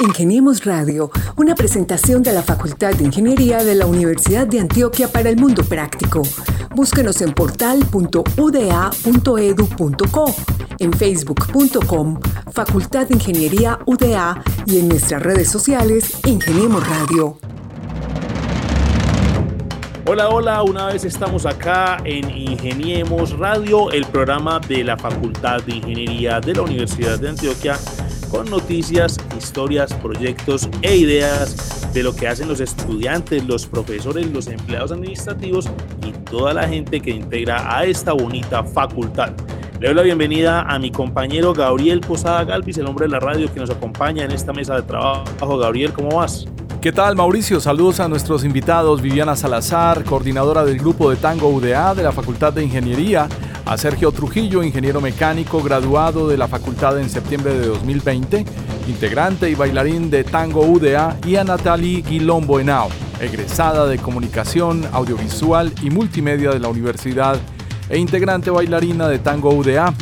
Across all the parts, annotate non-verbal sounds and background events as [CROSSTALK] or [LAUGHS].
Ingeniemos Radio, una presentación de la Facultad de Ingeniería de la Universidad de Antioquia para el Mundo Práctico. Búsquenos en portal.uda.edu.co, en facebook.com, Facultad de Ingeniería UDA y en nuestras redes sociales, Ingeniemos Radio. Hola, hola, una vez estamos acá en Ingeniemos Radio, el programa de la Facultad de Ingeniería de la Universidad de Antioquia, con noticias, historias, proyectos e ideas de lo que hacen los estudiantes, los profesores, los empleados administrativos y toda la gente que integra a esta bonita facultad. Le doy la bienvenida a mi compañero Gabriel Posada Galvis, el hombre de la radio que nos acompaña en esta mesa de trabajo. Gabriel, ¿cómo vas? ¿Qué tal Mauricio? Saludos a nuestros invitados, Viviana Salazar, coordinadora del grupo de Tango UDA de la Facultad de Ingeniería, a Sergio Trujillo, ingeniero mecánico graduado de la facultad en septiembre de 2020, integrante y bailarín de Tango UDA, y a Natalie Guilombo Henao, egresada de Comunicación, Audiovisual y Multimedia de la Universidad e integrante bailarina de Tango UDA.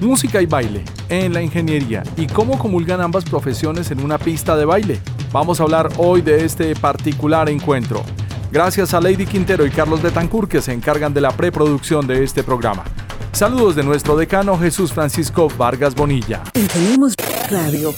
Música y baile en la ingeniería y cómo comulgan ambas profesiones en una pista de baile. Vamos a hablar hoy de este particular encuentro. Gracias a Lady Quintero y Carlos Betancourt que se encargan de la preproducción de este programa. Saludos de nuestro decano Jesús Francisco Vargas Bonilla. Tenemos Radio.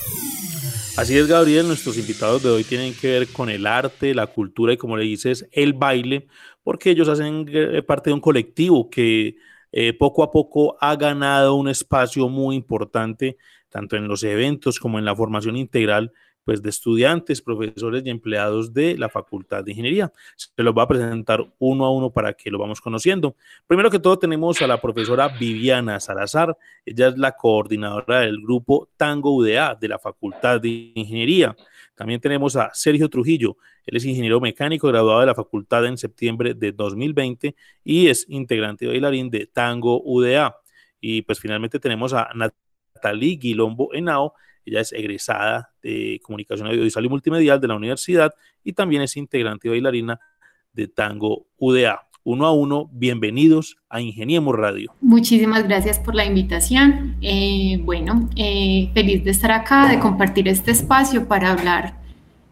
Así es, Gabriel, nuestros invitados de hoy tienen que ver con el arte, la cultura y, como le dices, el baile, porque ellos hacen eh, parte de un colectivo que eh, poco a poco ha ganado un espacio muy importante, tanto en los eventos como en la formación integral pues, de estudiantes, profesores y empleados de la Facultad de Ingeniería. Se los va a presentar uno a uno para que lo vamos conociendo. Primero que todo tenemos a la profesora Viviana Salazar. Ella es la coordinadora del grupo Tango UDA de la Facultad de Ingeniería. También tenemos a Sergio Trujillo. Él es ingeniero mecánico graduado de la facultad en septiembre de 2020 y es integrante bailarín de Tango UDA. Y pues finalmente tenemos a Natalie Guilombo Henao. Ella es egresada de Comunicación Audiovisual y Multimedial de la universidad y también es integrante bailarina de Tango UDA. Uno a uno, bienvenidos a Ingeniemos Radio. Muchísimas gracias por la invitación. Eh, bueno, eh, feliz de estar acá, de compartir este espacio para hablar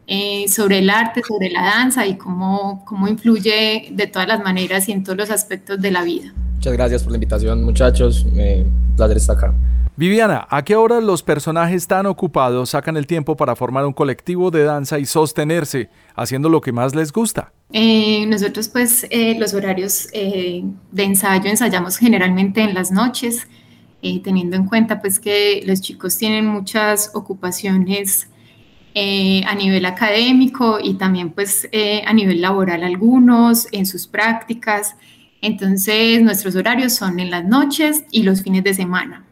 eh, sobre el arte, sobre la danza y cómo, cómo influye de todas las maneras y en todos los aspectos de la vida. Muchas gracias por la invitación, muchachos. Un placer estar acá. Viviana, ¿a qué hora los personajes tan ocupados sacan el tiempo para formar un colectivo de danza y sostenerse haciendo lo que más les gusta? Eh, nosotros pues eh, los horarios eh, de ensayo ensayamos generalmente en las noches, teniendo en cuenta pues que los chicos tienen muchas ocupaciones a nivel académico y también pues a nivel laboral algunos, en sus prácticas. Entonces nuestros horarios son en las noches y los fines de semana.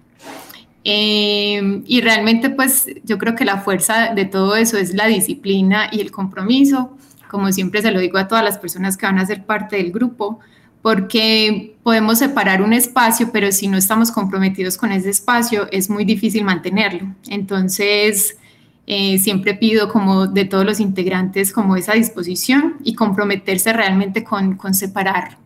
Eh, y realmente pues yo creo que la fuerza de todo eso es la disciplina y el compromiso, como siempre se lo digo a todas las personas que van a ser parte del grupo, porque podemos separar un espacio, pero si no estamos comprometidos con ese espacio es muy difícil mantenerlo. Entonces, eh, siempre pido como de todos los integrantes como esa disposición y comprometerse realmente con, con separar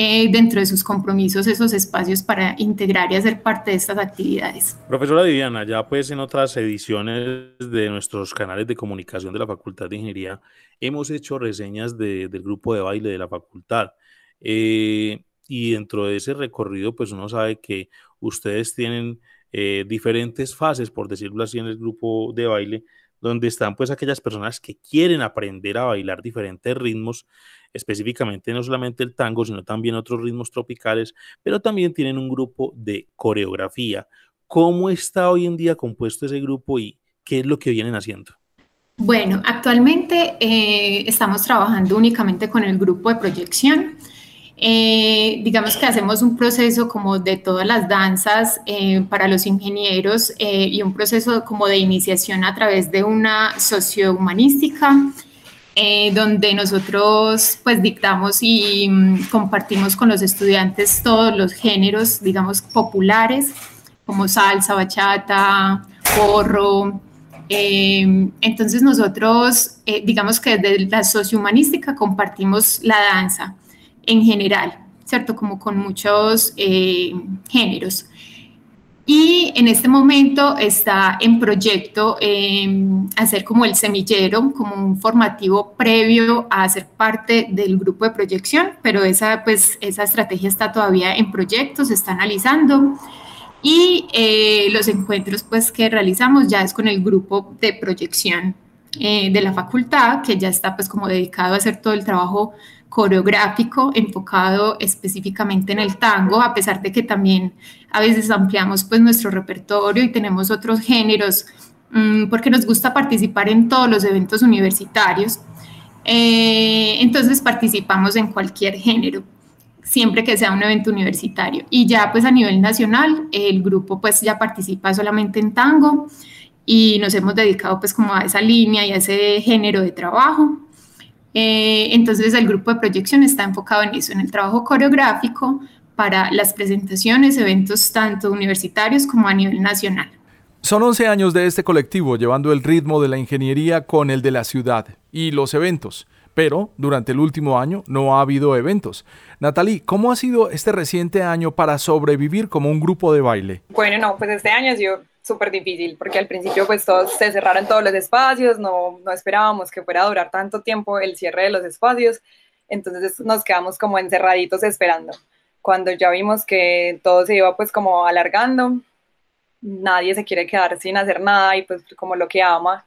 eh, dentro de sus compromisos esos espacios para integrar y hacer parte de estas actividades. Profesora Viviana, ya pues en otras ediciones de nuestros canales de comunicación de la Facultad de Ingeniería hemos hecho reseñas del grupo de baile de la facultad. Eh, y dentro de ese recorrido, pues uno sabe que ustedes tienen eh, diferentes fases, por decirlo así, en el grupo de baile, donde están pues aquellas personas que quieren aprender a bailar diferentes ritmos específicamente no solamente el tango, sino también otros ritmos tropicales, pero también tienen un grupo de coreografía. ¿Cómo está hoy en día compuesto ese grupo y qué es lo que vienen haciendo? Bueno, actualmente eh, estamos trabajando únicamente con el grupo de proyección. Eh, digamos que hacemos un proceso como de todas las danzas eh, para los ingenieros y un proceso como de iniciación a través de una sociohumanística eh, donde nosotros pues dictamos y mm, compartimos con los estudiantes todos los géneros, digamos, populares, como salsa, bachata, porro. Em, entonces nosotros, eh, digamos que desde la sociohumanística compartimos la danza en general, ¿cierto? Como con muchos eh, géneros. Y en este momento está en proyecto em, hacer como el semillero, como un formativo previo a ser parte del grupo de proyección, pero esa, pues, esa estrategia está todavía en proyecto, se está analizando. Y eh, los encuentros pues, que realizamos ya es con el grupo de proyección eh, de la facultad, que ya está pues como dedicado a hacer todo el trabajo coreográfico enfocado específicamente en el tango, a pesar de que también a veces ampliamos pues nuestro repertorio y tenemos otros géneros, mm, porque nos gusta participar en todos los eventos universitarios. Eh, entonces participamos en cualquier género, siempre que sea un evento universitario. Y ya pues a nivel nacional, el grupo pues ya participa solamente en tango y nos hemos dedicado pues como a esa línea y a ese género de trabajo. Eh, entonces el grupo de proyección está enfocado en eso, en el trabajo coreográfico para las presentaciones, eventos tanto universitarios como a nivel nacional. Son 11 años de este colectivo llevando el ritmo de la ingeniería con el de la ciudad y los eventos, pero durante el último año no ha habido eventos. Natalie, ¿cómo ha sido este reciente año para sobrevivir como un grupo de baile? Bueno, no, pues este año ha sido súper difícil, porque al principio pues todos se cerraron todos los espacios, no, no esperábamos que fuera a durar tanto tiempo el cierre de los espacios, entonces nos quedamos como encerraditos esperando. Cuando ya vimos que todo se iba pues como alargando, nadie se quiere quedar sin hacer nada y pues como lo que ama,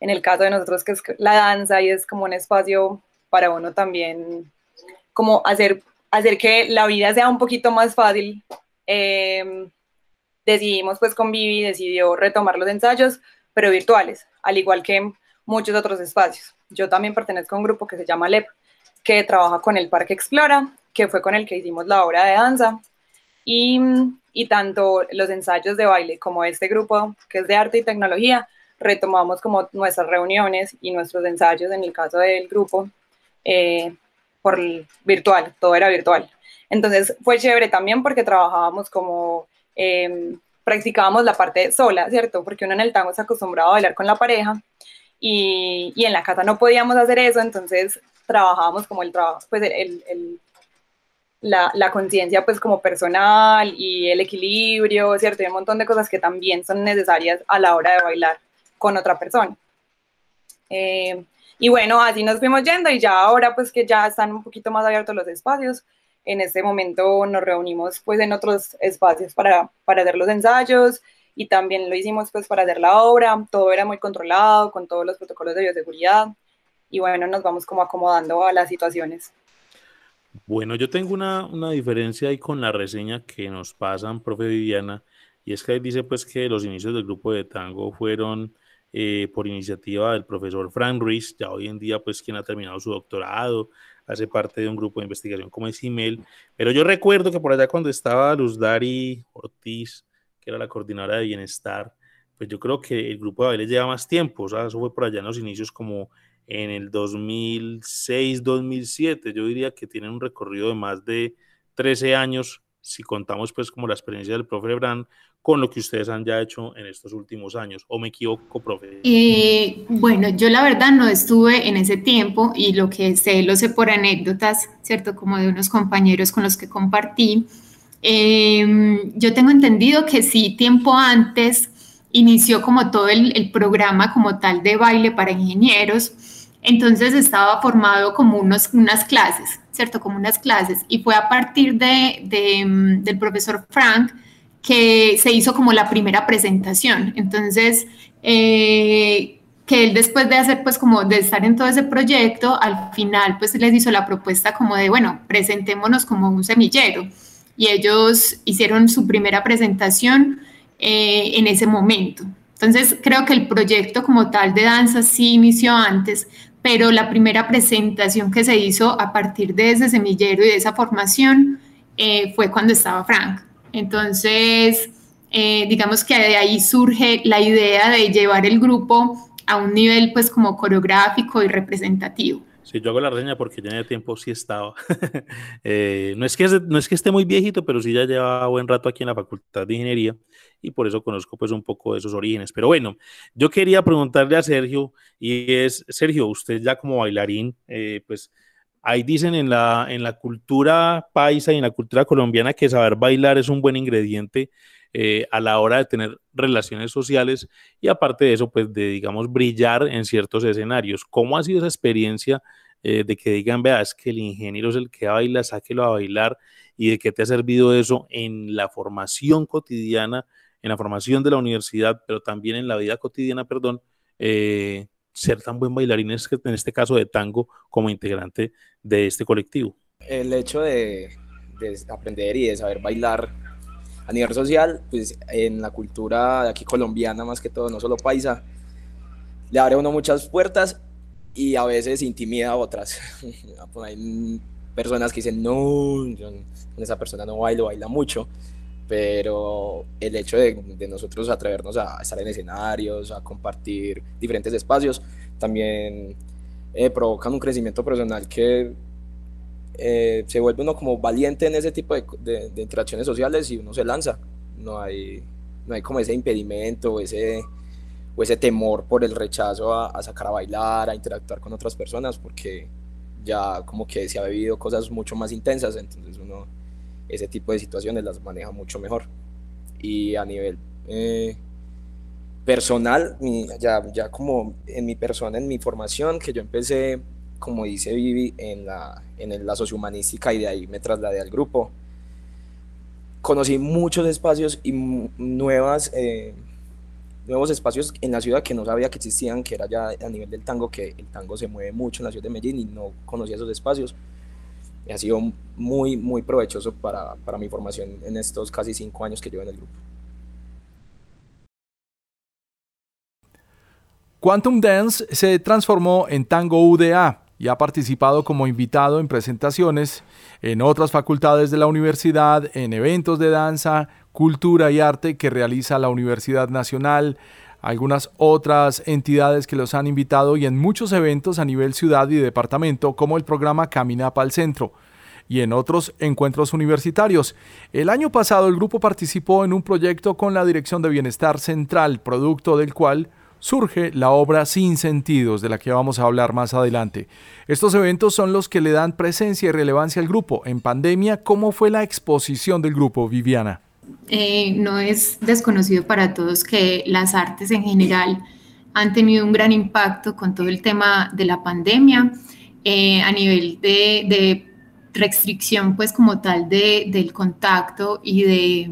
en el caso de nosotros que es la danza y es como un espacio para uno también como hacer, hacer que la vida sea un poquito más fácil. Eh, decidimos pues con Vivi, decidió retomar los ensayos, pero virtuales, al igual que muchos otros espacios. Yo también pertenezco a un grupo que se llama LEP, que trabaja con el Parque Explora, que fue con el que hicimos la obra de danza, y, y tanto los ensayos de baile como este grupo que es de arte y tecnología, retomamos como nuestras reuniones y nuestros ensayos en el caso del grupo eh, por virtual, todo era virtual. Entonces fue chévere también porque trabajábamos como Em, practicábamos la parte sola, ¿cierto? Porque uno en el tango se acostumbraba a bailar con la pareja y, y en la casa no podíamos hacer eso, entonces trabajábamos como el trabajo, pues el, el, la, conciencia pues como personal y el equilibrio, ¿cierto? Y un montón de cosas que también son necesarias a la hora de bailar con otra persona. Em, y bueno, así nos fuimos yendo y ya ahora pues que ya están un poquito más abiertos los espacios, en este momento nos reunimos pues en otros espacios para, para hacer los ensayos y también lo hicimos pues para hacer la obra, todo era muy controlado con todos los protocolos de bioseguridad y bueno, nos vamos como acomodando a las situaciones. Bueno, yo tengo una, una diferencia ahí con la reseña que nos pasan, profe Viviana, y es que ahí dice pues que los inicios del grupo de tango fueron eh, por iniciativa del profesor Frank Ruiz, ya hoy en día pues quien ha terminado su doctorado, hace parte de un grupo de investigación como es email, pero yo recuerdo que por allá cuando estaba Luz Dari Ortiz, que era la coordinadora de bienestar, pues yo creo que el grupo de baile lleva más tiempo, o sea, eso fue por allá en los inicios como en el 2006, 2007, yo diría que tienen un recorrido de más de 13 años, si contamos pues como la experiencia del profe Brand con lo que ustedes han ya hecho en estos últimos años. ¿O me equivoco, profe? Eh, bueno, yo la verdad no estuve en ese tiempo y lo que sé lo sé por anécdotas, ¿cierto? Como de unos compañeros con los que compartí. Em, yo tengo entendido que sí, tiempo antes inició como todo el, programa como tal de baile para ingenieros. Entonces estaba formado como unos, unas clases, ¿cierto? Como unas clases. Y fue a partir de, de, del profesor Frank que se hizo como la primera presentación. Entonces, eh, que él después de hacer, pues como de estar en todo ese proyecto, al final pues les hizo la propuesta como de, bueno, presentémonos como un semillero. Y ellos hicieron su primera presentación eh, en ese momento. Entonces, creo que el proyecto como tal de danza sí inició antes, pero la primera presentación que se hizo a partir de ese semillero y de esa formación eh, fue cuando estaba Frank. Entonces, eh, digamos que de ahí surge la idea de llevar el grupo a un nivel pues como coreográfico y representativo. Sí, yo hago la reseña porque ya en el tiempo sí estaba. [LAUGHS] Eh, no, es que, no es que esté muy viejito, pero sí ya lleva buen rato aquí en la Facultad de Ingeniería y por eso conozco pues un poco de esos orígenes. Pero bueno, yo quería preguntarle a Sergio y es, Sergio, usted ya como bailarín, eh, pues Ahí dicen en la, en la cultura paisa y en la cultura colombiana que saber bailar es un buen ingrediente eh, a la hora de tener relaciones sociales y aparte de eso, pues de, digamos, brillar en ciertos escenarios. ¿Cómo ha sido esa experiencia eh, de que digan, vea, es que el ingeniero es el que baila, sáquelo a bailar y de qué te ha servido eso en la formación cotidiana, en la formación de la universidad, pero también en la vida cotidiana, perdón, eh, ser tan buen bailarín, en este caso de tango, como integrante de este colectivo? El hecho de, aprender y de saber bailar a nivel social, pues en la cultura aquí colombiana más que todo, no solo paisa, le abre a uno muchas puertas y a veces intimida a otras. [LAUGHS] Hay personas que dicen, no, esa persona no bailo, baila mucho, pero el hecho de, de, nosotros atrevernos a estar en escenarios, a compartir diferentes espacios, también eh, provocan un crecimiento personal que eh, se vuelve uno como valiente en ese tipo de, de, interacciones sociales y uno se lanza. No hay, no hay como ese impedimento o ese, o ese temor por el rechazo a, a, sacar a bailar, a interactuar con otras personas, porque ya como que se ha vivido cosas mucho más intensas, entonces uno ese tipo de situaciones las maneja mucho mejor. Y a nivel eh, personal, ya, ya como en mi persona, en mi formación, que yo empecé como dice Vivi, en la, en la sociohumanística y de ahí me trasladé al grupo. Conocí muchos espacios y nuevas, eh, nuevos espacios en la ciudad que no sabía que existían, que era ya a nivel del tango, que el tango se mueve mucho en la ciudad de Medellín y no conocía esos espacios. Y ha sido muy, muy provechoso para, para mi formación en estos casi cinco años que llevo en el grupo. Quantum Dance se transformó en Tango UDA, y ha participado como invitado en presentaciones en otras facultades de la universidad, en eventos de danza, cultura y arte que realiza la Universidad Nacional, algunas otras entidades que los han invitado y en muchos eventos a nivel ciudad y departamento como el programa Camina para el Centro y en otros encuentros universitarios. El año pasado el grupo participó en un proyecto con la Dirección de Bienestar Central, producto del cual surge la obra Sin Sentidos, de la que vamos a hablar más adelante. Estos eventos son los que le dan presencia y relevancia al grupo. En pandemia, ¿cómo fue la exposición del grupo, Viviana? Eh, no es desconocido para todos que las artes en general han tenido un gran impacto con todo el tema de la pandemia eh, a nivel de, restricción, pues como tal, de, del contacto y de,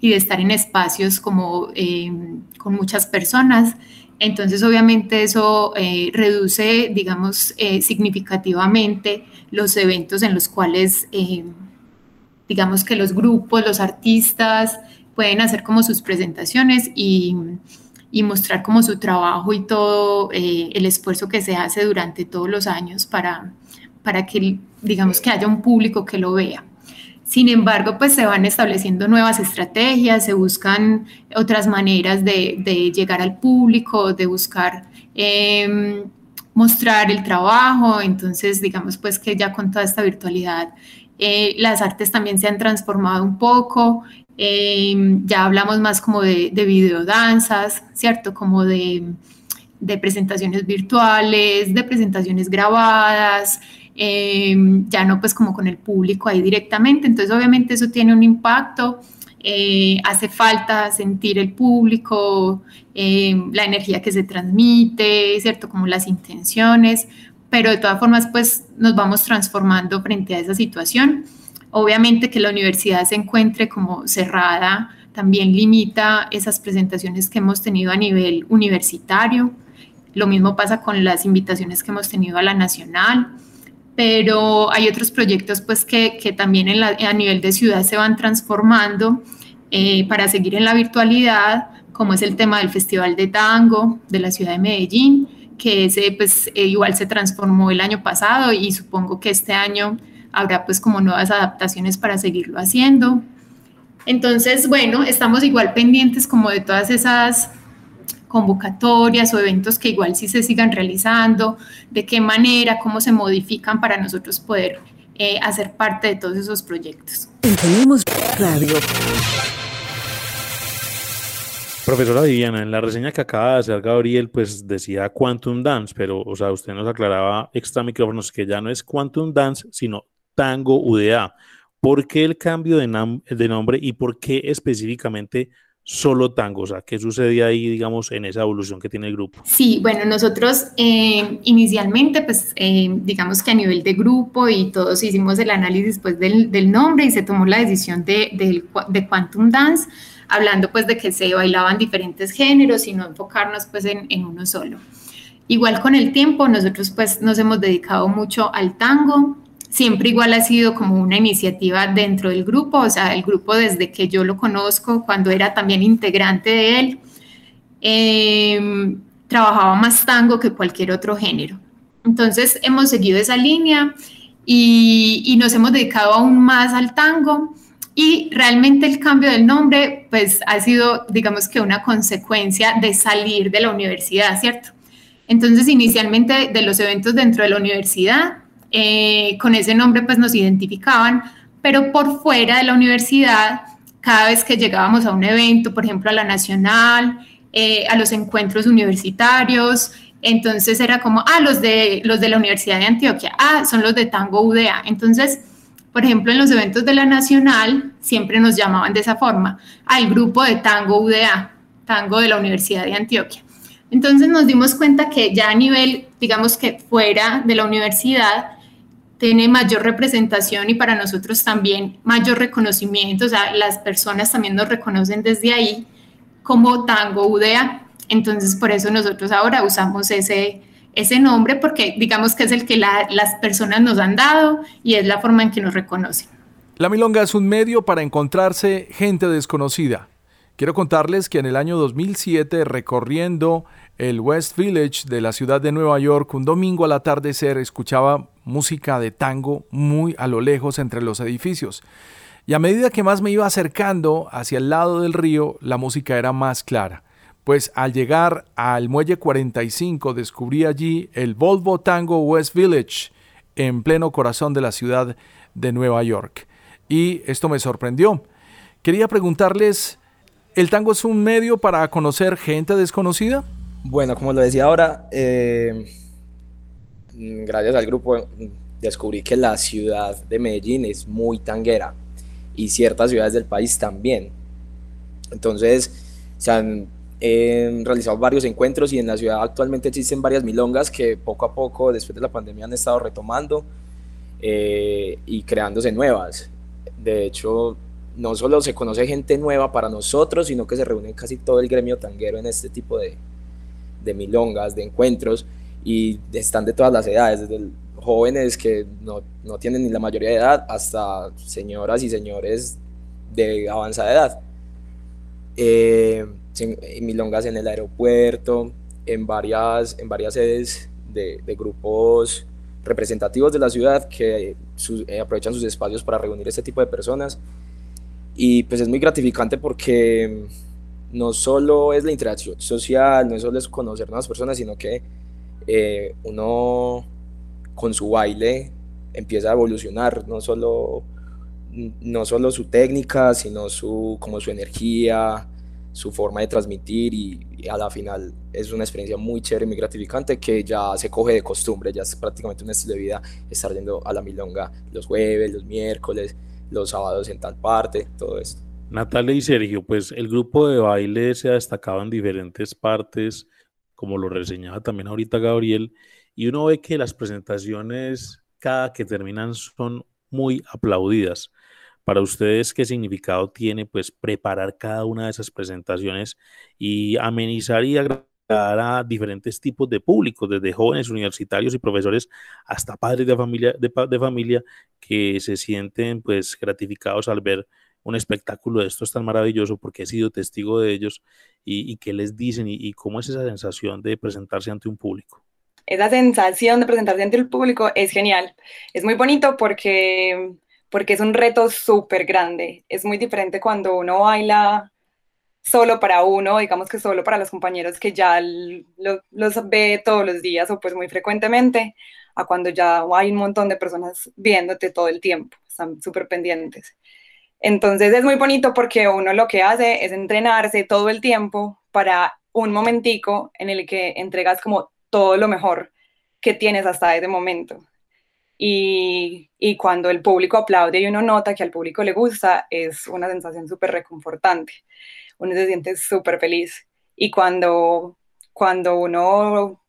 y de estar en espacios como eh, con muchas personas. Entonces, obviamente eso eh, reduce, digamos, eh, significativamente los eventos en los cuales, eh, digamos que los grupos, los artistas pueden hacer como sus presentaciones y, mostrar como su trabajo y todo el esfuerzo que se hace durante todos los años para, para que, digamos, que haya un público que lo vea. Sin embargo, pues se van estableciendo nuevas estrategias, se buscan otras maneras de, llegar al público, de buscar em, mostrar el trabajo. Entonces, digamos pues que ya con toda esta virtualidad, eh, las artes también se han transformado un poco. Em, ya hablamos más como de, de videodanzas, ¿cierto? Como de, de presentaciones virtuales, de presentaciones grabadas, Em, ya no pues como con el público ahí directamente, entonces obviamente eso tiene un impacto, eh, hace falta sentir el público, em, la energía que se transmite, ¿cierto? Como las intenciones, pero de todas formas pues nos vamos transformando frente a esa situación. Obviamente que la universidad se encuentre como cerrada también limita esas presentaciones que hemos tenido a nivel universitario. Lo mismo pasa con las invitaciones que hemos tenido a la nacional pero hay otros proyectos pues que, que también en a nivel de ciudad se van transformando eh, para seguir en la virtualidad, como es el tema del Festival de Tango de la ciudad de Medellín, que ese pues eh, igual se transformó el año pasado y supongo que este año habrá pues como nuevas adaptaciones para seguirlo haciendo. Entonces, bueno, estamos igual pendientes como de todas esas convocatorias o eventos que igual sí se sigan realizando, de qué manera, cómo se modifican para nosotros poder eh, hacer parte de todos esos proyectos. Tenemos radio. Profesora Viviana, en la reseña que acaba de hacer Gabriel, pues decía Quantum Dance, pero, o sea, usted nos aclaraba extra micrófonos que ya no es Quantum Dance, sino Tango UDA. ¿Por qué el cambio de, de nombre y por qué específicamente solo tango? O sea, ¿qué sucede ahí, digamos, en esa evolución que tiene el grupo? Sí, bueno, nosotros eh, inicialmente, pues, eh, digamos que a nivel de grupo y todos hicimos el análisis pues, del, nombre y se tomó la decisión de, de, de, Quantum Dance, hablando pues de que se bailaban diferentes géneros y no enfocarnos pues en, en uno solo. Igual con el tiempo, nosotros pues nos hemos dedicado mucho al tango, siempre igual ha sido como una iniciativa dentro del grupo, o sea, el grupo desde que yo lo conozco, cuando era también integrante de él, em, trabajaba más tango que cualquier otro género. Entonces hemos seguido esa línea y, y, nos hemos dedicado aún más al tango y realmente el cambio del nombre pues ha sido digamos que una consecuencia de salir de la universidad, ¿cierto? Entonces inicialmente de los eventos dentro de la universidad eh, con ese nombre pues nos identificaban, pero por fuera de la universidad, cada vez que llegábamos a un evento, por ejemplo a la nacional, eh, a los encuentros universitarios, entonces era como, ah, los de, los de la Universidad de Antioquia, ah, son los de Tango UDA. Entonces, por ejemplo, en los eventos de la Nacional siempre nos llamaban de esa forma, al grupo de Tango UDA, Tango de la Universidad de Antioquia. Entonces nos dimos cuenta que ya a nivel, digamos que fuera de la universidad, tiene mayor representación y para nosotros también mayor reconocimiento, o sea, las personas también nos reconocen desde ahí como Tango UDA. Entonces, por eso nosotros ahora usamos ese, ese nombre porque digamos que es el que las personas nos han dado y es la forma en que nos reconocen. La Milonga es un medio para encontrarse gente desconocida. Quiero contarles que en el año 2007, recorriendo el West Village de la ciudad de Nueva York, un domingo al atardecer escuchaba música de tango muy a lo lejos entre los edificios. Y a medida que más me iba acercando hacia el lado del río, la música era más clara. Pues al llegar al muelle 45 descubrí allí el Volvo Tango West Village, en pleno corazón de la ciudad de Nueva York. Y esto me sorprendió. Quería preguntarles, ¿el tango es un medio para conocer gente desconocida? Bueno, como lo decía ahora, eh, gracias al grupo descubrí que la ciudad de Medellín es muy tanguera y ciertas ciudades del país también. Entonces, se han realizado varios encuentros y en la ciudad actualmente existen varias milongas que poco a poco, después de la pandemia, han estado retomando eh, y creándose nuevas. De hecho, no solo se conoce gente nueva para nosotros, sino que se reúne casi todo el gremio tanguero en este tipo de, de milongas, de encuentros, y están de todas las edades, desde jóvenes que no, no, tienen ni la mayoría de edad hasta señoras y señores de avanzada edad. Eh, milongas en el aeropuerto, en varias, en varias sedes de, de grupos representativos de la ciudad que eh, aprovechan sus espacios para reunir este tipo de personas. Y pues es muy gratificante porque no solo es la interacción social, no solo es conocer nuevas personas, sino que eh, uno con su baile empieza a evolucionar, no solo, no solo su técnica, sino su, como su energía, su forma de transmitir y, a la final es una experiencia muy chévere, muy gratificante que ya se coge de costumbre, ya es prácticamente un estilo de vida estar yendo a la milonga los jueves, los miércoles, los sábados en tal parte, todo esto. Natalia y Sergio, pues el grupo de baile se ha destacado en diferentes partes, como lo reseñaba también ahorita Gabriel, y uno ve que las presentaciones cada que terminan son muy aplaudidas. Para ustedes, ¿qué significado tiene pues preparar cada una de esas presentaciones y amenizar y agradar a diferentes tipos de públicos, desde jóvenes, universitarios y profesores hasta padres de familia, de, de familia que se sienten pues gratificados al ver un espectáculo de esto es tan maravilloso porque he sido testigo de ellos y, qué les dicen y, cómo es esa sensación de presentarse ante un público. Esa sensación de presentarse ante el público es genial. Es muy bonito porque, porque es un reto súper grande. Es muy diferente cuando uno baila solo para uno, digamos que solo para los compañeros que ya los ve todos los días o pues muy frecuentemente, a cuando ya hay un montón de personas viéndote todo el tiempo, están súper pendientes. Entonces es muy bonito porque uno lo que hace es entrenarse todo el tiempo para un momentico en el que entregas como todo lo mejor que tienes hasta ese momento. y, y, cuando el público aplaude y uno nota que al público le gusta, es una sensación súper reconfortante. Uno se siente súper feliz. Y cuando, cuando uno,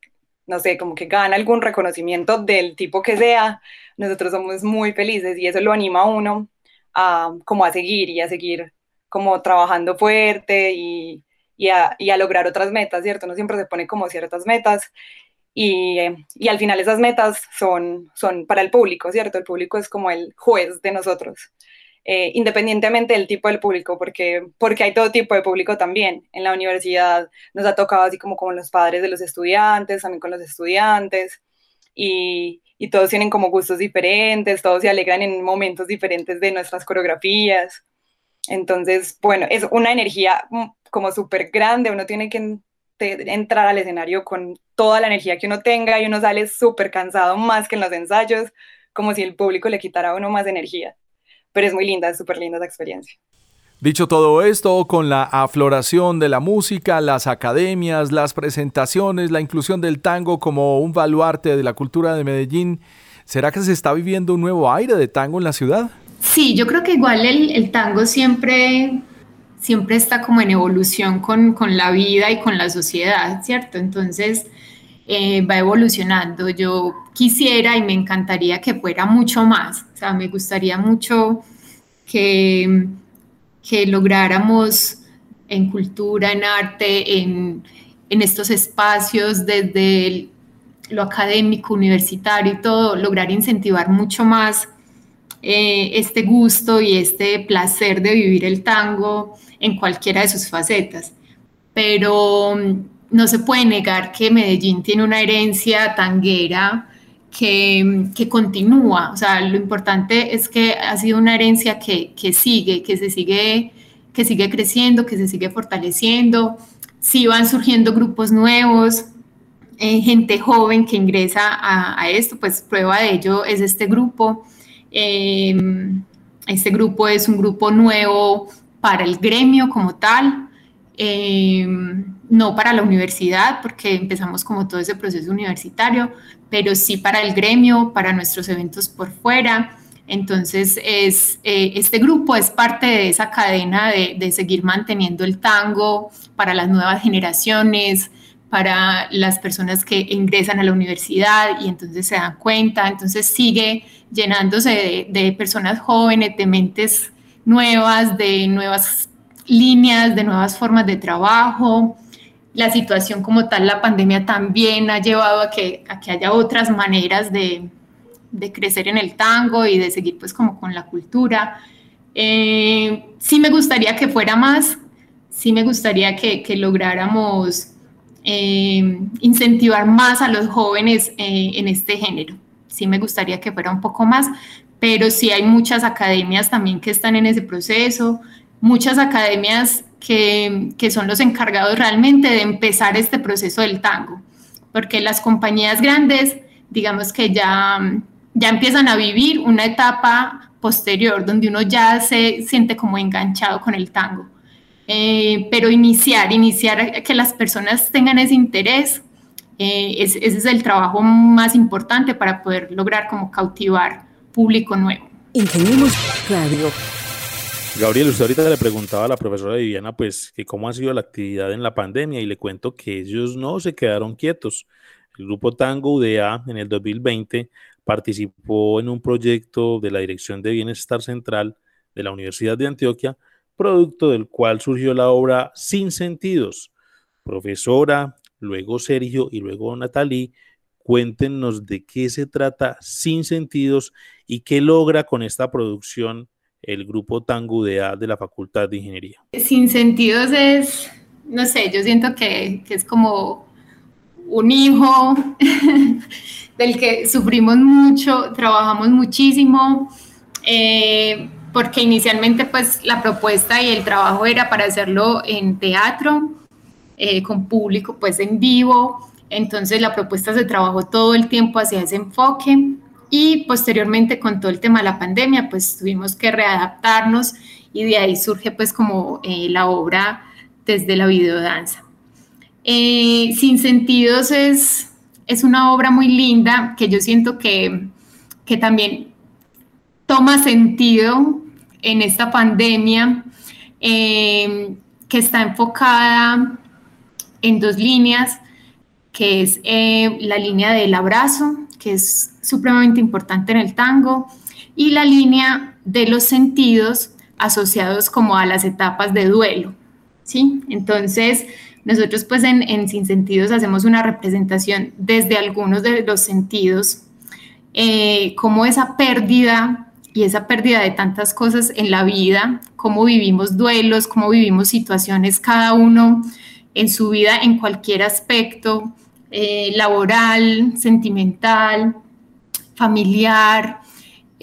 no sé, como que gana algún reconocimiento del tipo que sea, nosotros somos muy felices y eso lo anima a uno a, como a seguir y a seguir como trabajando fuerte y, y, a, y a lograr otras metas, ¿cierto? Uno siempre se pone como ciertas metas y, y, al final esas metas son, son para el público, ¿cierto? El público es como el juez de nosotros, eh, independientemente del tipo del público, porque, porque hay todo tipo de público también. En la universidad nos ha tocado así como con los padres de los estudiantes, también con los estudiantes, y, y todos tienen como gustos diferentes, todos se alegran en momentos diferentes de nuestras coreografías. Entonces, bueno, es una energía mm, como súper grande, uno tiene que entrar al escenario con toda la energía que uno tenga y uno sale súper cansado más que en los ensayos, como si el público le quitara a uno más energía. Pero es muy linda, es súper linda esa experiencia. Dicho todo esto, con la afloración de la música, las academias, las presentaciones, la inclusión del tango como un baluarte de la cultura de Medellín, ¿será que se está viviendo un nuevo aire de tango en la ciudad? Sí, yo creo que igual el, el tango siempre siempre está como en evolución con, con la vida y con la sociedad, ¿cierto? Entonces eh, va evolucionando. Yo quisiera y me encantaría que fuera mucho más, o sea, me gustaría mucho que, que lográramos en cultura, en arte, en, en estos espacios desde lo académico, universitario y todo, lograr incentivar mucho más eh, este gusto y este placer de vivir el tango en cualquiera de sus facetas. Pero mm, no se puede negar que Medellín tiene una herencia tanguera que, continúa. O sea, lo importante es que ha sido una herencia que, que, sigue, que se sigue, que sigue creciendo, que se sigue fortaleciendo. Sí van surgiendo grupos nuevos, eh, gente joven que ingresa a, a, esto, pues prueba de ello es este grupo. Eh, este grupo es un grupo nuevo para el gremio como tal, eh, no para la universidad, porque empezamos como todo ese proceso universitario, pero sí para el gremio, para nuestros eventos por fuera. Entonces, es, eh, este grupo es parte de esa cadena de, seguir manteniendo el tango para las nuevas generaciones, para las personas que ingresan a la universidad y entonces se dan cuenta. Entonces, sigue llenándose de, de personas jóvenes, de mentes nuevas, de nuevas líneas, de nuevas formas de trabajo. La situación como tal, la pandemia también ha llevado a que, a que haya otras maneras de, de crecer en el tango y de seguir pues como con la cultura. Eh, sí me gustaría que fuera más, sí me gustaría que, que lográramos eh, incentivar más a los jóvenes eh, en este género. Sí me gustaría que fuera un poco más, pero sí hay muchas academias también que están en ese proceso, muchas academias que, que son los encargados realmente de empezar este proceso del tango, porque las compañías grandes, digamos que ya, ya empiezan a vivir una etapa posterior donde uno ya se siente como enganchado con el tango. Eh, pero iniciar, iniciar que las personas tengan ese interés, eh, ese es el trabajo más importante para poder lograr como cautivar público nuevo. Ingeniemos Radio. Gabriel, usted ahorita le preguntaba a la profesora Viviana, pues, que cómo ha sido la actividad en la pandemia y le cuento que ellos no se quedaron quietos. El grupo Tango UDA en el 2020 participó en un proyecto de la Dirección de Bienestar Central de la Universidad de Antioquia, producto del cual surgió la obra Sin Sentidos. Profesora, luego Sergio y luego Natalie Cuéntenos de qué se trata Sin Sentidos y qué logra con esta producción el grupo Tango de la Facultad de Ingeniería. Sin Sentidos es, no sé, yo siento que, que es como un hijo [LAUGHS] del que sufrimos mucho, trabajamos muchísimo, eh, porque inicialmente pues la propuesta y el trabajo era para hacerlo en teatro, eh, con público pues en vivo, entonces la propuesta se trabajó todo el tiempo hacia ese enfoque y posteriormente con todo el tema de la pandemia, pues tuvimos que readaptarnos y de ahí surge pues como eh, la obra desde la videodanza. Eh, Sin Sentidos es, es una obra muy linda que yo siento que, que también toma sentido en esta pandemia, eh, que está enfocada en dos líneas, que es eh, la línea del abrazo, que es supremamente importante en el tango, y la línea de los sentidos asociados como a las etapas de duelo. ¿sí? Entonces, nosotros pues en, en Sin Sentidos hacemos una representación desde algunos de los sentidos, eh, como esa pérdida y esa pérdida de tantas cosas en la vida, cómo vivimos duelos, cómo vivimos situaciones cada uno en su vida en cualquier aspecto, eh, laboral, sentimental, familiar,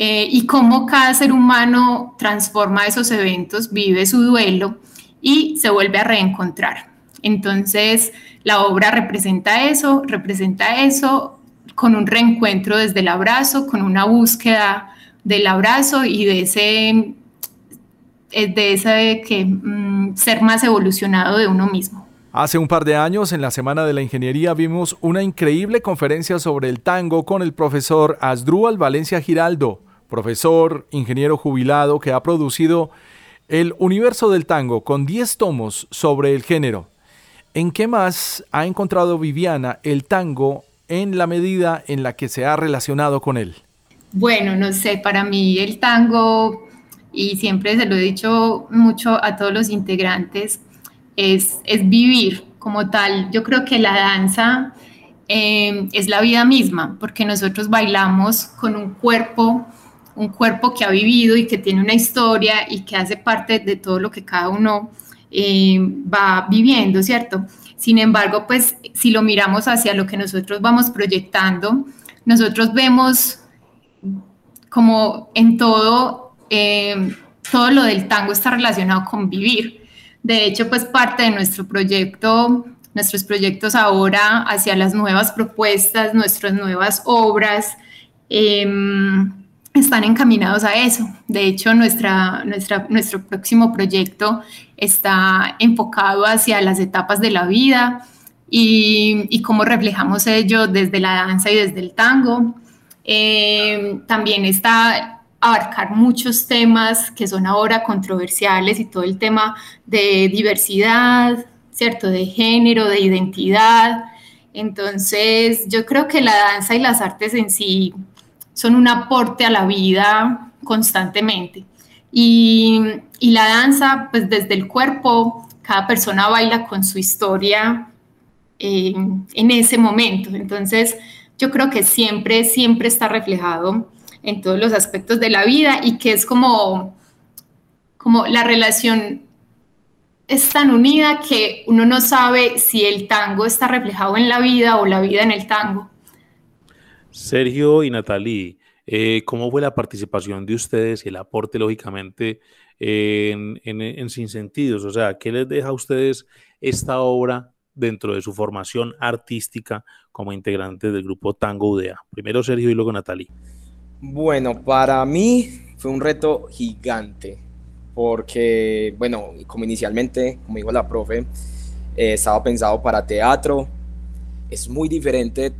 eh, y cómo cada ser humano transforma esos eventos, vive su duelo y se vuelve a reencontrar. Entonces, la obra representa eso, representa eso con un reencuentro desde el abrazo, con una búsqueda del abrazo y de ese, eh, de ese que, mm, ser más evolucionado de uno mismo. Hace un par de años, en la Semana de la Ingeniería, vimos una increíble conferencia sobre el tango con el profesor Asdrúbal Valencia Giraldo, profesor, ingeniero jubilado que ha producido el universo del tango con 10 tomos sobre el género. ¿En qué más ha encontrado Viviana el tango en la medida en la que se ha relacionado con él? Bueno, no sé, para mí el tango, y siempre se lo he dicho mucho a todos los integrantes, es, es vivir como tal. Yo creo que la danza eh, es la vida misma, porque nosotros bailamos con un cuerpo un cuerpo que ha vivido y que tiene una historia y que hace parte de todo lo que cada uno eh, va viviendo, ¿cierto? Sin embargo, pues si lo miramos hacia lo que nosotros vamos proyectando, nosotros vemos como en todo, eh, todo lo del tango está relacionado con vivir. De hecho, pues parte de nuestro proyecto, nuestros proyectos ahora hacia las nuevas propuestas, nuestras nuevas obras, eh, están encaminados a eso. De hecho, nuestra, nuestro próximo proyecto está enfocado hacia las etapas de la vida y, cómo reflejamos ello desde la danza y desde el tango. Eh, también está abarcar muchos temas que son ahora controversiales y todo el tema de diversidad, ¿cierto? De género, de identidad. Entonces, yo creo que la danza y las artes en sí son un aporte a la vida constantemente. Y, la danza, pues desde el cuerpo, cada persona baila con su historia eh, en ese momento. Entonces, yo creo que siempre, siempre está reflejado en todos los aspectos de la vida y que es como, como la relación es tan unida que uno no sabe si el tango está reflejado en la vida o la vida en el tango. Sergio y Natalie, eh, ¿cómo fue la participación de ustedes y el aporte, lógicamente, en, en, Sin Sentidos? O sea, ¿qué les deja a ustedes esta obra dentro de su formación artística como integrantes del grupo Tango UDEA? Primero Sergio y luego Natalie. Bueno, para mí fue un reto gigante, porque, bueno, como inicialmente, como dijo la profe, eh, estaba pensado para teatro. Es muy diferente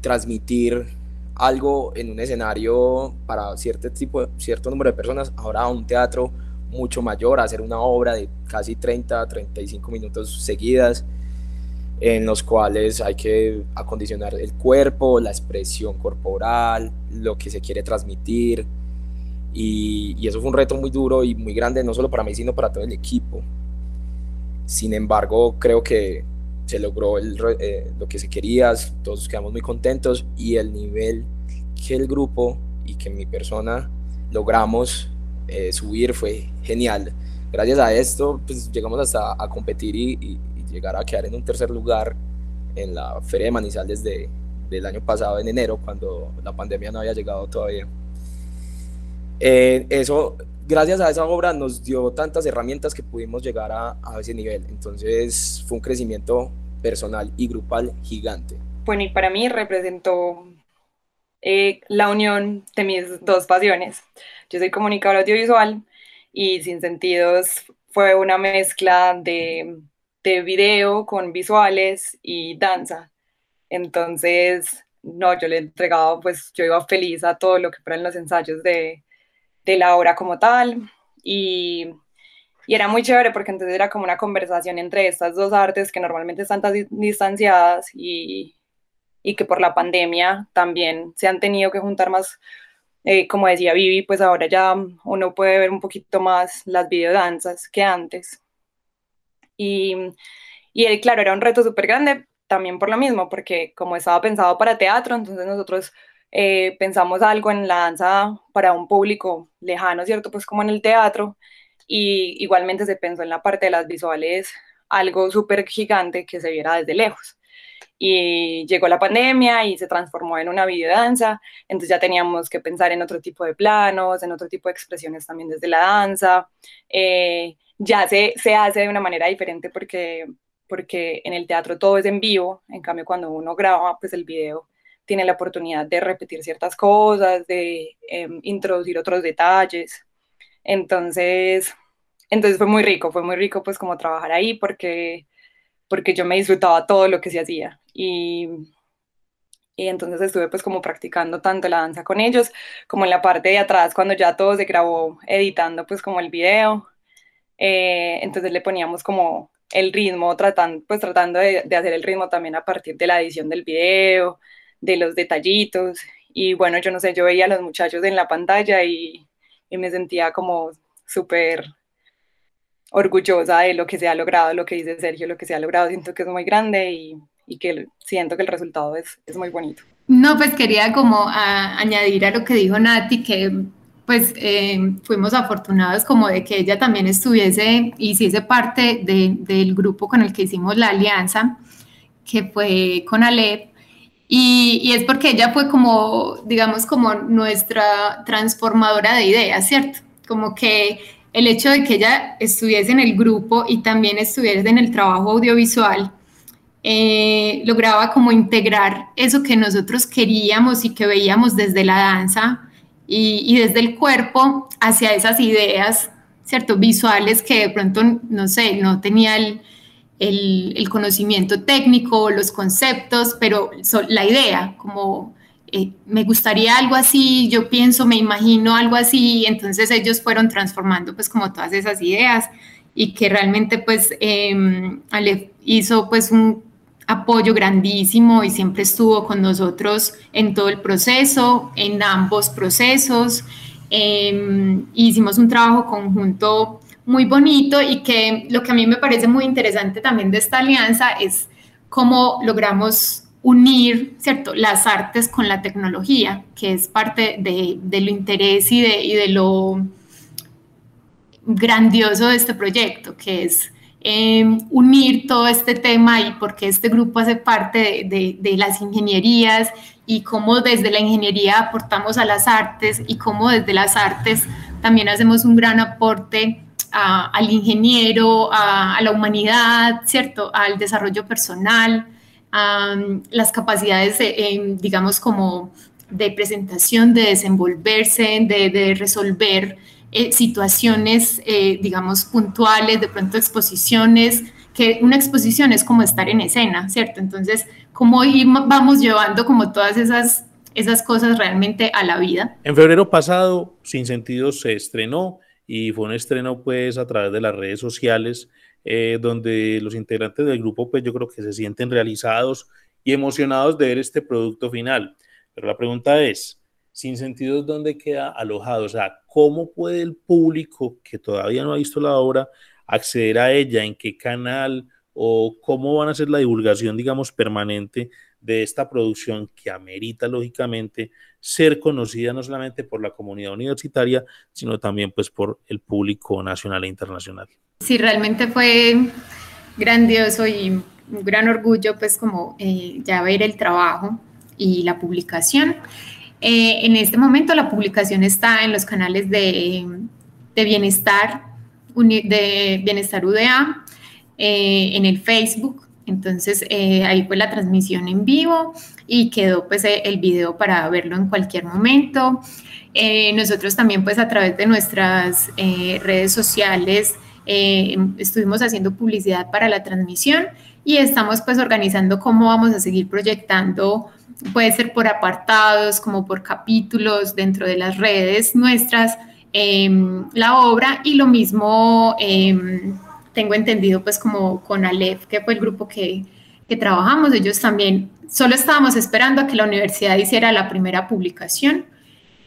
transmitir algo en un escenario para cierto, tipo, cierto número de personas, ahora un teatro mucho mayor, hacer una obra de casi 30, 35 minutos seguidas, en los cuales hay que acondicionar el cuerpo, la expresión corporal, lo que se quiere transmitir. Y, y, eso fue un reto muy duro y muy grande, no solo para mí, sino para todo el equipo. Sin embargo, creo que se logró eh, lo que se quería, todos quedamos muy contentos y el nivel que el grupo y que mi persona logramos eh, subir fue genial. Gracias a esto, pues llegamos hasta a competir y, llegar a quedar en un tercer lugar en la Feria de Manizales desde el año pasado, en enero, cuando la pandemia no había llegado todavía. Eh, eso gracias a esa obra nos dio tantas herramientas que pudimos llegar a, ese nivel. Entonces fue un crecimiento personal y grupal gigante. Bueno, y para mí representó eh, la unión de mis dos pasiones. Yo soy comunicadora audiovisual y Sin Sentidos fue una mezcla de, de video con visuales y danza. Entonces no, yo le entregaba, pues yo iba feliz a todo lo que fueran los ensayos de, de la obra como tal y, y, era muy chévere porque entonces era como una conversación entre estas dos artes que normalmente están tan distanciadas y, y que por la pandemia también se han tenido que juntar más, eh, como decía Vivi, pues ahora ya uno puede ver un poquito más las videodanzas que antes. Y, y claro, era un reto súper grande, también por lo mismo, porque como estaba pensado para teatro, entonces nosotros eh, pensamos algo en la danza para un público lejano, ¿cierto? Pues como en el teatro, y igualmente se pensó en la parte de las visuales algo súper gigante que se viera desde lejos. Y llegó la pandemia y se transformó en una videodanza, entonces ya teníamos que pensar en otro tipo de planos, en otro tipo de expresiones también desde la danza. Eh, ya se, se hace de una manera diferente porque porque en el teatro todo es en vivo, en cambio cuando uno graba, pues el video tiene la oportunidad de repetir ciertas cosas, de em, introducir otros detalles. Entonces, entonces fue muy rico, fue muy rico pues como trabajar ahí porque, porque yo me disfrutaba todo lo que se hacía y, y entonces estuve pues como practicando tanto la danza con ellos como en la parte de atrás cuando ya todo se grabó editando pues como el video. Eh, entonces le poníamos como el ritmo, tratando, pues tratando de, hacer el ritmo también a partir de la edición del video, de los detallitos. Y bueno, yo no sé, yo veía a los muchachos en la pantalla y, me sentía como súper orgullosa de lo que se ha logrado, lo que dice Sergio, lo que se ha logrado. Siento que es muy grande y, que siento que el resultado es, es muy bonito. No, pues quería como añadir a lo que dijo Nati, que pues eh, fuimos afortunados como de que ella también estuviese, hiciese parte del grupo con el que hicimos la alianza, que fue con Alep, y, y, es porque ella fue como, digamos, como nuestra transformadora de ideas, ¿cierto? Como que el hecho de que ella estuviese en el grupo y también estuviese en el trabajo audiovisual, eh, lograba como integrar eso que nosotros queríamos y que veíamos desde la danza y, desde el cuerpo hacia esas ideas, ¿cierto? Visuales que de pronto, no sé, no tenía el, el, conocimiento técnico, los conceptos, pero la idea, como eh, me gustaría algo así, yo pienso, me imagino algo así, entonces ellos fueron transformando pues como todas esas ideas y que realmente pues eh, hizo pues un apoyo grandísimo y siempre estuvo con nosotros en todo el proceso, en ambos procesos. Em, hicimos un trabajo conjunto muy bonito y que lo que a mí me parece muy interesante también de esta alianza es cómo logramos unir ¿cierto? las artes con la tecnología, que es parte de, de lo interés y de, y de lo grandioso de este proyecto, que es Em, unir todo este tema y porque este grupo hace parte de, las ingenierías y cómo desde la ingeniería aportamos a las artes y cómo desde las artes también hacemos un gran aporte al ingeniero, a, la humanidad, ¿cierto? Al desarrollo personal, a las capacidades, em, digamos, como de presentación, de desenvolverse, de, de resolver eh, situaciones, eh, digamos, puntuales, de pronto exposiciones, que una exposición es como estar en escena, ¿cierto? Entonces, ¿cómo vamos llevando como todas esas, esas cosas realmente a la vida? En febrero pasado, Sin Sentido se estrenó y fue un estreno pues a través de las redes sociales, eh, donde los integrantes del grupo pues yo creo que se sienten realizados y emocionados de ver este producto final. Pero la pregunta es, sin sentido dónde queda alojado, o sea, cómo puede el público que todavía no ha visto la obra acceder a ella, en qué canal o cómo van a hacer la divulgación, digamos, permanente de esta producción que amerita, lógicamente, ser conocida no solamente por la comunidad universitaria, sino también pues por el público nacional e internacional. Sí, realmente fue grandioso y un gran orgullo pues como eh, ya ver el trabajo y la publicación. Eh, en este momento la publicación está en los canales de, bienestar, de bienestar UDA, eh, en el Facebook. Entonces eh, ahí fue la transmisión en vivo y quedó pues el video para verlo en cualquier momento. nosotros también pues a través de nuestras redes sociales estuvimos haciendo publicidad para la transmisión y estamos pues organizando cómo vamos a seguir proyectando puede ser por apartados, como por capítulos dentro de las redes nuestras, em, la obra y lo mismo em, tengo entendido pues como con Aleph, que fue el grupo que, que trabajamos, ellos también, solo estábamos esperando a que la universidad hiciera la primera publicación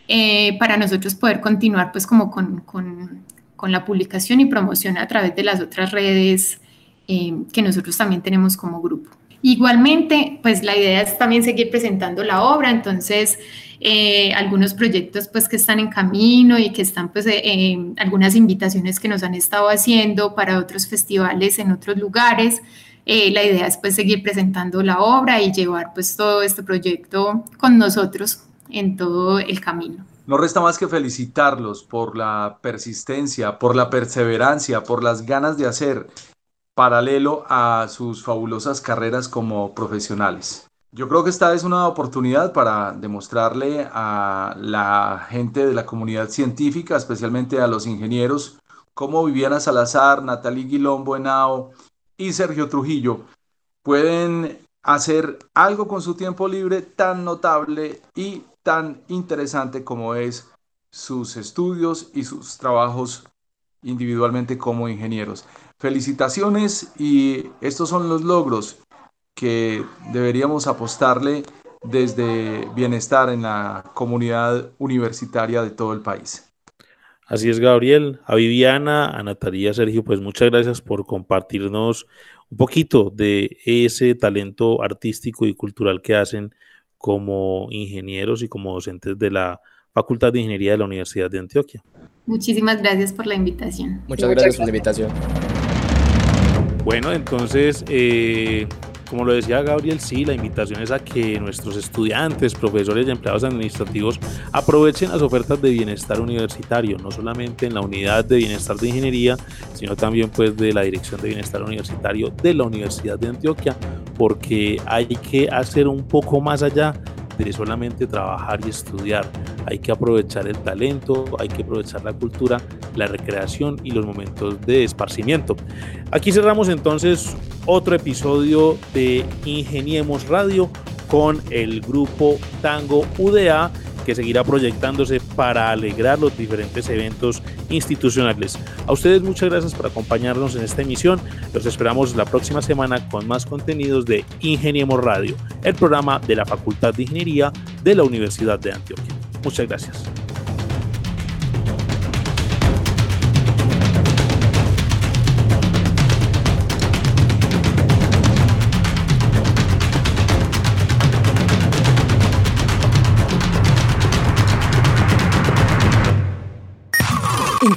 eh, para nosotros poder continuar pues como con, con, con, la publicación y promoción a través de las otras redes em, que nosotros también tenemos como grupo. Igualmente, pues la idea es también seguir presentando la obra, entonces eh, algunos proyectos pues que están en camino y que están pues eh, algunas invitaciones que nos han estado haciendo para otros festivales en otros lugares. Eh, la idea es pues seguir presentando la obra y llevar pues todo este proyecto con nosotros en todo el camino. No resta más que felicitarlos por la persistencia, por la perseverancia, por las ganas de hacer paralelo a sus fabulosas carreras como profesionales. Yo creo que esta es una oportunidad para demostrarle a la gente de la comunidad científica, especialmente a los ingenieros, como Viviana Salazar, Natalie Guilombo Henao y Sergio Trujillo pueden hacer algo con su tiempo libre tan notable y tan interesante como es sus estudios y sus trabajos individualmente como ingenieros. Felicitaciones y estos son los logros que deberíamos apostarle desde bienestar en la comunidad universitaria de todo el país. Así es, Gabriel. A Viviana, a Natalia, Sergio, pues muchas gracias por compartirnos un poquito de ese talento artístico y cultural que hacen como ingenieros y como docentes de la Facultad de Ingeniería de la Universidad de Antioquia. Muchísimas gracias por la invitación. Muchas gracias por la invitación. Bueno, entonces, eh, como lo decía Gabriel, sí, la invitación es a que nuestros estudiantes, profesores y empleados administrativos aprovechen las ofertas de bienestar universitario, no solamente en la unidad de bienestar de ingeniería, sino también pues de la dirección de bienestar universitario de la Universidad de Antioquia, porque hay que hacer un poco más allá de solamente trabajar y estudiar. Hay que aprovechar el talento, hay que aprovechar la cultura, la recreación y los momentos de esparcimiento. Aquí cerramos entonces otro episodio de Ingeniemos Radio con el grupo Tango UDA que seguirá proyectándose para alegrar los diferentes eventos institucionales. A ustedes muchas gracias por acompañarnos en esta emisión. Los esperamos la próxima semana con más contenidos de Ingeniemos Radio, el programa de la Facultad de Ingeniería de la Universidad de Antioquia. Muchas gracias.